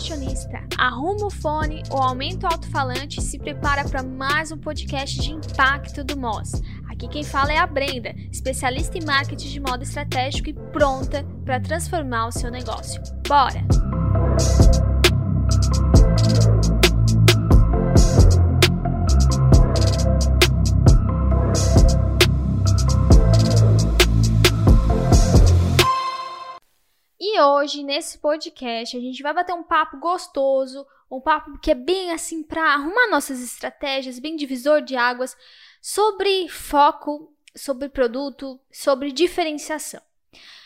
fashionista, arruma o fone ou aumenta o alto-falante e se prepara para mais um podcast de impacto do Moz. Aqui quem fala é a Brenda, especialista em marketing de moda estratégico e pronta para transformar o seu negócio. Bora! Hoje, nesse podcast, a gente vai bater um papo gostoso, um papo que é bem assim para arrumar nossas estratégias, bem divisor de águas, sobre foco, sobre produto, sobre diferenciação.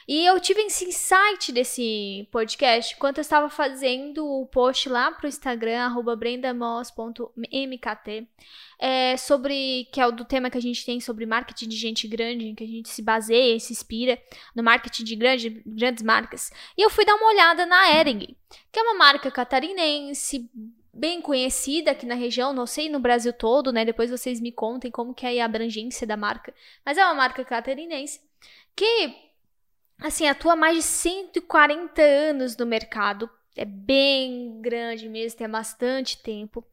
E eu tive esse insight desse podcast quando eu estava fazendo o post lá pro Instagram, brendamos.mkt, é, sobre, que é o do tema que a gente tem sobre marketing de gente grande, em que a gente se baseia e se inspira no marketing de grande, grandes marcas. E eu fui dar uma olhada na Ering, que é uma marca catarinense, bem conhecida aqui na região, não sei no Brasil todo, né? Depois vocês me contem como que é a abrangência da marca. Mas é uma marca catarinense que assim, atua mais de 140 anos no mercado. É bem grande mesmo, tem bastante tempo.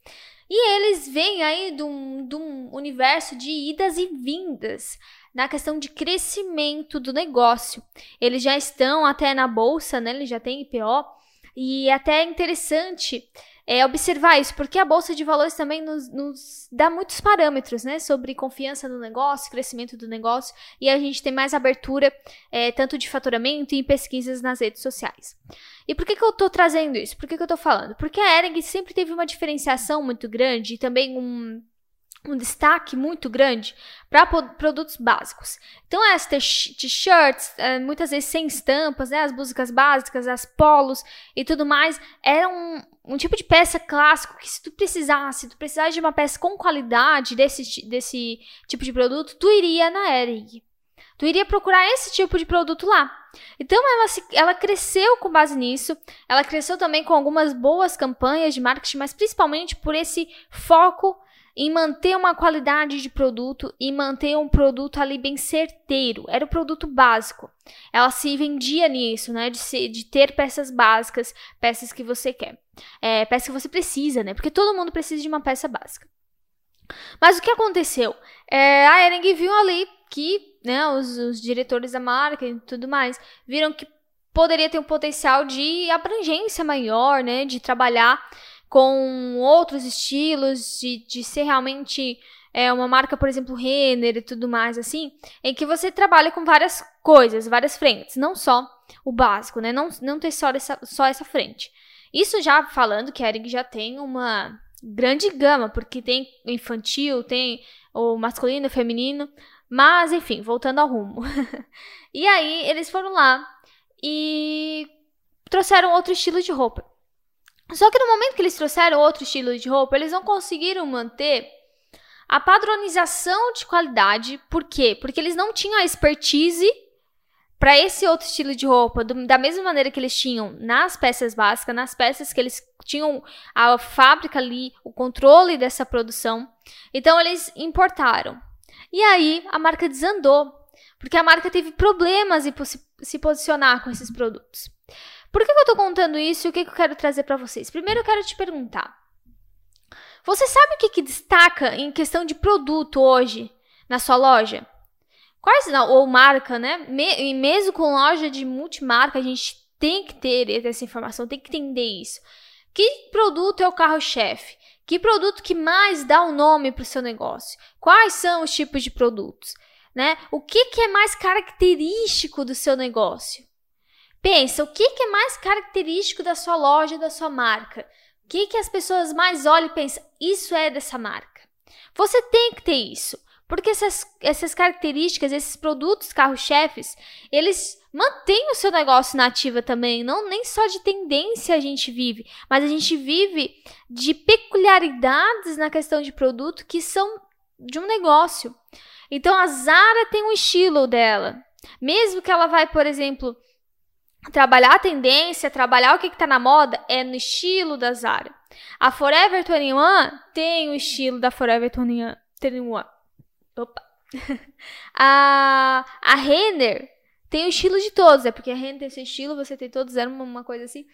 E eles vêm aí de um, de um universo de idas e vindas na questão de crescimento do negócio. Eles já estão até na bolsa, né? Eles já têm IPO. E até é interessante é, observar isso, porque a Bolsa de Valores também nos, nos, dá muitos parâmetros, né, sobre confiança no negócio, crescimento do negócio, e a gente tem mais abertura, é, tanto de faturamento e em pesquisas nas redes sociais. E por que, que eu estou trazendo isso? Por que, que eu estou falando? Porque a Ering sempre teve uma diferenciação muito grande e também um um destaque muito grande para produtos básicos. Então, as t-shirts, é, muitas vezes sem estampas, né, as músicas básicas, as polos e tudo mais, eram um, um, tipo de peça clássico que se tu precisasse, tu precisasse de uma peça com qualidade desse, desse tipo de produto, tu iria na Ering. Tu iria procurar esse tipo de produto lá. Então ela, se, ela cresceu com base nisso, ela cresceu também com algumas boas campanhas de marketing, mas principalmente por esse foco em manter uma qualidade de produto e manter um produto ali bem certeiro. Era o produto básico. Ela se vendia nisso, né? De, ser, de ter peças básicas, peças que você quer. É, peças que você precisa, né? Porque todo mundo precisa de uma peça básica. Mas o que aconteceu? É, a Ering viu ali que né, os, os diretores da marca e tudo mais viram que poderia ter um potencial de abrangência maior, né? De trabalhar com outros estilos, de, de ser realmente é, uma marca, por exemplo, Renner e tudo mais assim, em que você trabalha com várias coisas, várias frentes, não só o básico, né? Não, não ter só essa, só essa frente. Isso já falando que a Ering já tem uma grande gama, porque tem infantil, tem o masculino, o feminino, mas enfim, voltando ao rumo. e aí eles foram lá e trouxeram outro estilo de roupa. Só que no momento que eles trouxeram outro estilo de roupa, eles não conseguiram manter a padronização de qualidade. Por quê? Porque eles não tinham a expertise para esse outro estilo de roupa, do, da mesma maneira que eles tinham nas peças básicas, nas peças que eles tinham a fábrica ali, o controle dessa produção. Então eles importaram. E aí a marca desandou, porque a marca teve problemas em se posicionar com esses produtos. Por que, que eu tô contando isso e o que, que eu quero trazer para vocês? Primeiro eu quero te perguntar. Você sabe o que, que destaca em questão de produto hoje na sua loja? Quais, não, ou marca, né? Me, e mesmo com loja de multimarca, a gente tem que ter essa informação, tem que entender isso. Que produto é o carro-chefe? Que produto que mais dá o um nome para o seu negócio? Quais são os tipos de produtos? Né? O que, que é mais característico do seu negócio? Pensa, o que, que é mais característico da sua loja, da sua marca? O que, que as pessoas mais olham e pensam, isso é dessa marca? Você tem que ter isso, porque essas, essas características, esses produtos carro-chefes, eles mantêm o seu negócio na ativa também. Não nem só de tendência a gente vive, mas a gente vive de peculiaridades na questão de produto que são de um negócio. Então a Zara tem um estilo dela. Mesmo que ela vai, por exemplo, trabalhar a tendência, trabalhar o que está na moda é no estilo da Zara. A Forever 21 tem o estilo da Forever 21. Opa. a, a Renner tem o estilo de todos, é porque a Renner tem seu estilo, você tem todos, era uma coisa assim.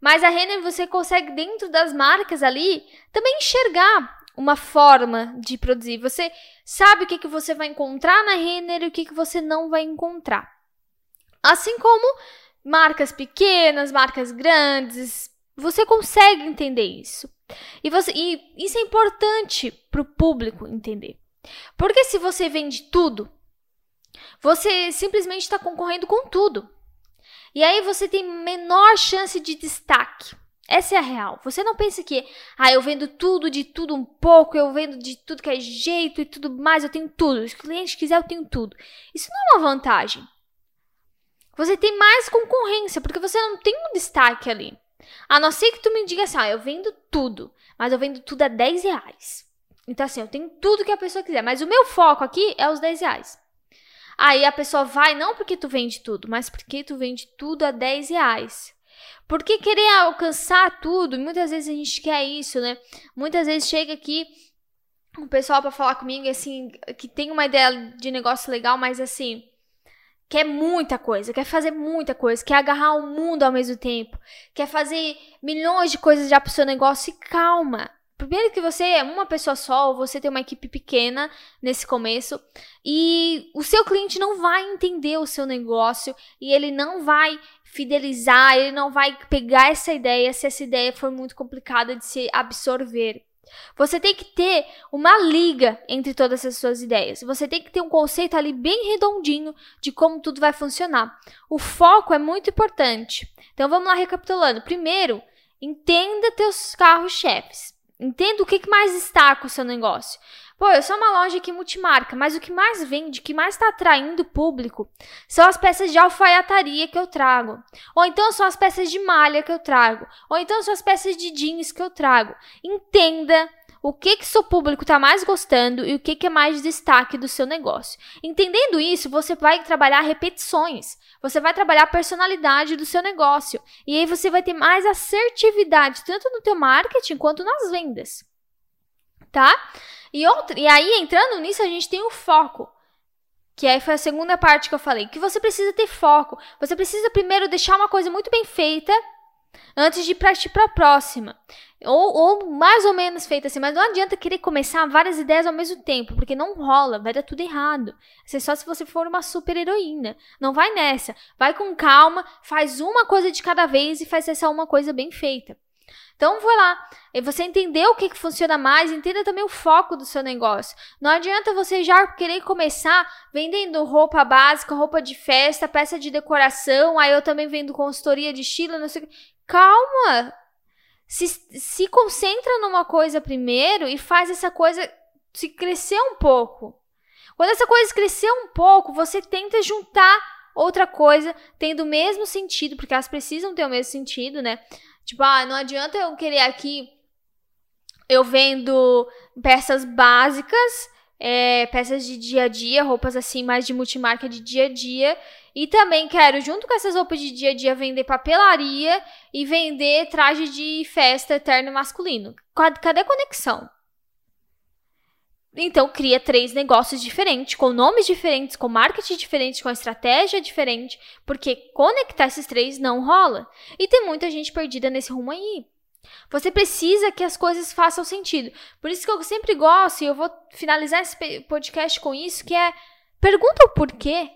Mas a Renner você consegue dentro das marcas ali também enxergar uma forma de produzir. Você sabe o que, que você vai encontrar na Renner e o que, que você não vai encontrar. Assim como marcas pequenas, marcas grandes, você consegue entender isso. E, você, e isso é importante para o público entender. Porque se você vende tudo, você simplesmente está concorrendo com tudo. E aí você tem menor chance de destaque. Essa é a real. Você não pensa que, ah, eu vendo tudo de tudo um pouco, eu vendo de tudo que é jeito e tudo mais, eu tenho tudo. Se o cliente quiser, eu tenho tudo. Isso não é uma vantagem. Você tem mais concorrência, porque você não tem um destaque ali. A não ser que tu me diga assim, ah, eu vendo tudo, mas eu vendo tudo a 10 reais. Então, assim, eu tenho tudo que a pessoa quiser, mas o meu foco aqui é os 10 reais. Aí a pessoa vai, não porque tu vende tudo, mas porque tu vende tudo a 10 reais. Porque querer alcançar tudo, muitas vezes a gente quer isso, né? Muitas vezes chega aqui um pessoal para falar comigo, assim, que tem uma ideia de negócio legal, mas assim, quer muita coisa, quer fazer muita coisa, quer agarrar o mundo ao mesmo tempo, quer fazer milhões de coisas já pro seu negócio e calma. Primeiro que você é uma pessoa só, ou você tem uma equipe pequena nesse começo, e o seu cliente não vai entender o seu negócio e ele não vai fidelizar, ele não vai pegar essa ideia se essa ideia for muito complicada de se absorver. Você tem que ter uma liga entre todas as suas ideias. Você tem que ter um conceito ali bem redondinho de como tudo vai funcionar. O foco é muito importante. Então vamos lá recapitulando. Primeiro, entenda teus carros-chefes. Entenda o que mais destaca o seu negócio. Pô, eu sou uma loja aqui multimarca, mas o que mais vende, o que mais está atraindo o público são as peças de alfaiataria que eu trago. Ou então são as peças de malha que eu trago. Ou então são as peças de jeans que eu trago. Entenda o que que seu público está mais gostando e o que, que é mais destaque do seu negócio. Entendendo isso, você vai trabalhar repetições, você vai trabalhar a personalidade do seu negócio e aí você vai ter mais assertividade tanto no teu marketing quanto nas vendas, tá? E, outra, e aí entrando nisso a gente tem o foco. Que aí foi a segunda parte que eu falei, que você precisa ter foco. Você precisa primeiro deixar uma coisa muito bem feita antes de partir para a próxima. Ou, ou, mais ou menos feita assim, mas não adianta querer começar várias ideias ao mesmo tempo, porque não rola, vai dar tudo errado. Isso é só se você for uma super heroína. Não vai nessa. Vai com calma, faz uma coisa de cada vez e faz essa uma coisa bem feita. Então, vai lá. E você entender o que, que funciona mais, entenda também o foco do seu negócio. Não adianta você já querer começar vendendo roupa básica, roupa de festa, peça de decoração, aí eu também vendo consultoria de estilo, não sei o que. Calma! Se, se concentra numa coisa primeiro e faz essa coisa se crescer um pouco. Quando essa coisa crescer um pouco, você tenta juntar outra coisa tendo o mesmo sentido, porque elas precisam ter o mesmo sentido, né? Tipo, ah, não adianta eu querer aqui. Eu vendo peças básicas, é, peças de dia a dia, roupas assim mais de multimarca de dia a dia. E também quero, junto com essas roupas de dia a dia, vender papelaria e vender traje de festa eterno masculino. Cadê a conexão? Então, cria três negócios diferentes, com nomes diferentes, com marketing diferente, com estratégia diferente, porque conectar esses três não rola. E tem muita gente perdida nesse rumo aí. Você precisa que as coisas façam sentido. Por isso que eu sempre gosto, e eu vou finalizar esse podcast com isso, que é pergunta o porquê.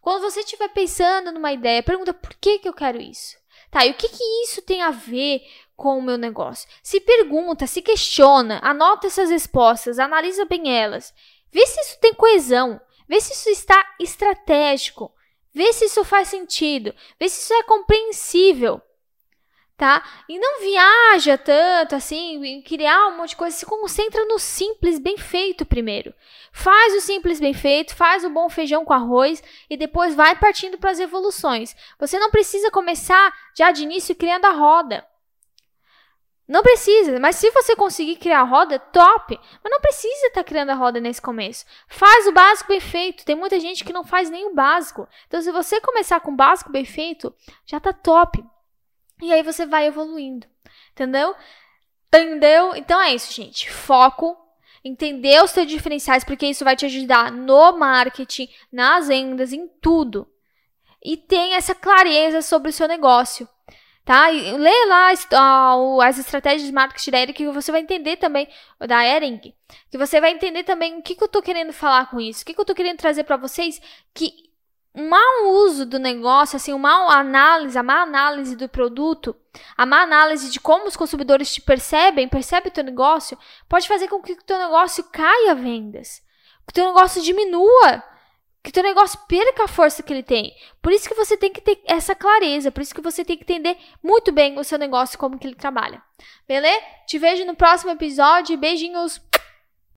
Quando você estiver pensando numa ideia, pergunta por que, que eu quero isso. Tá, e o que, que isso tem a ver com o meu negócio? Se pergunta, se questiona, anota essas respostas, analisa bem elas. Vê se isso tem coesão, vê se isso está estratégico, vê se isso faz sentido, vê se isso é compreensível tá? E não viaja tanto assim, em criar um monte de coisa, se concentra no simples bem feito primeiro. Faz o simples bem feito, faz o bom feijão com arroz e depois vai partindo para as evoluções. Você não precisa começar já de início criando a roda. Não precisa, mas se você conseguir criar a roda, top. Mas não precisa estar tá criando a roda nesse começo. Faz o básico bem feito. Tem muita gente que não faz nem o básico. Então, se você começar com o básico bem feito, já tá top. E aí você vai evoluindo. Entendeu? Entendeu? Então é isso, gente. Foco, entender os seus diferenciais, porque isso vai te ajudar no marketing, nas vendas, em tudo. E tenha essa clareza sobre o seu negócio. Tá? E lê lá as, as estratégias de marketing da Ering que você vai entender também, da Ering, que você vai entender também o que, que eu tô querendo falar com isso, o que, que eu tô querendo trazer para vocês, que um mau uso do negócio, assim, uma análise, a má análise do produto, a má análise de como os consumidores te percebem, percebem o teu negócio, pode fazer com que o teu negócio caia vendas, que o teu negócio diminua, que teu negócio perca a força que ele tem. Por isso que você tem que ter essa clareza, por isso que você tem que entender muito bem o seu negócio, como que ele trabalha. Beleza? Te vejo no próximo episódio. Beijinhos!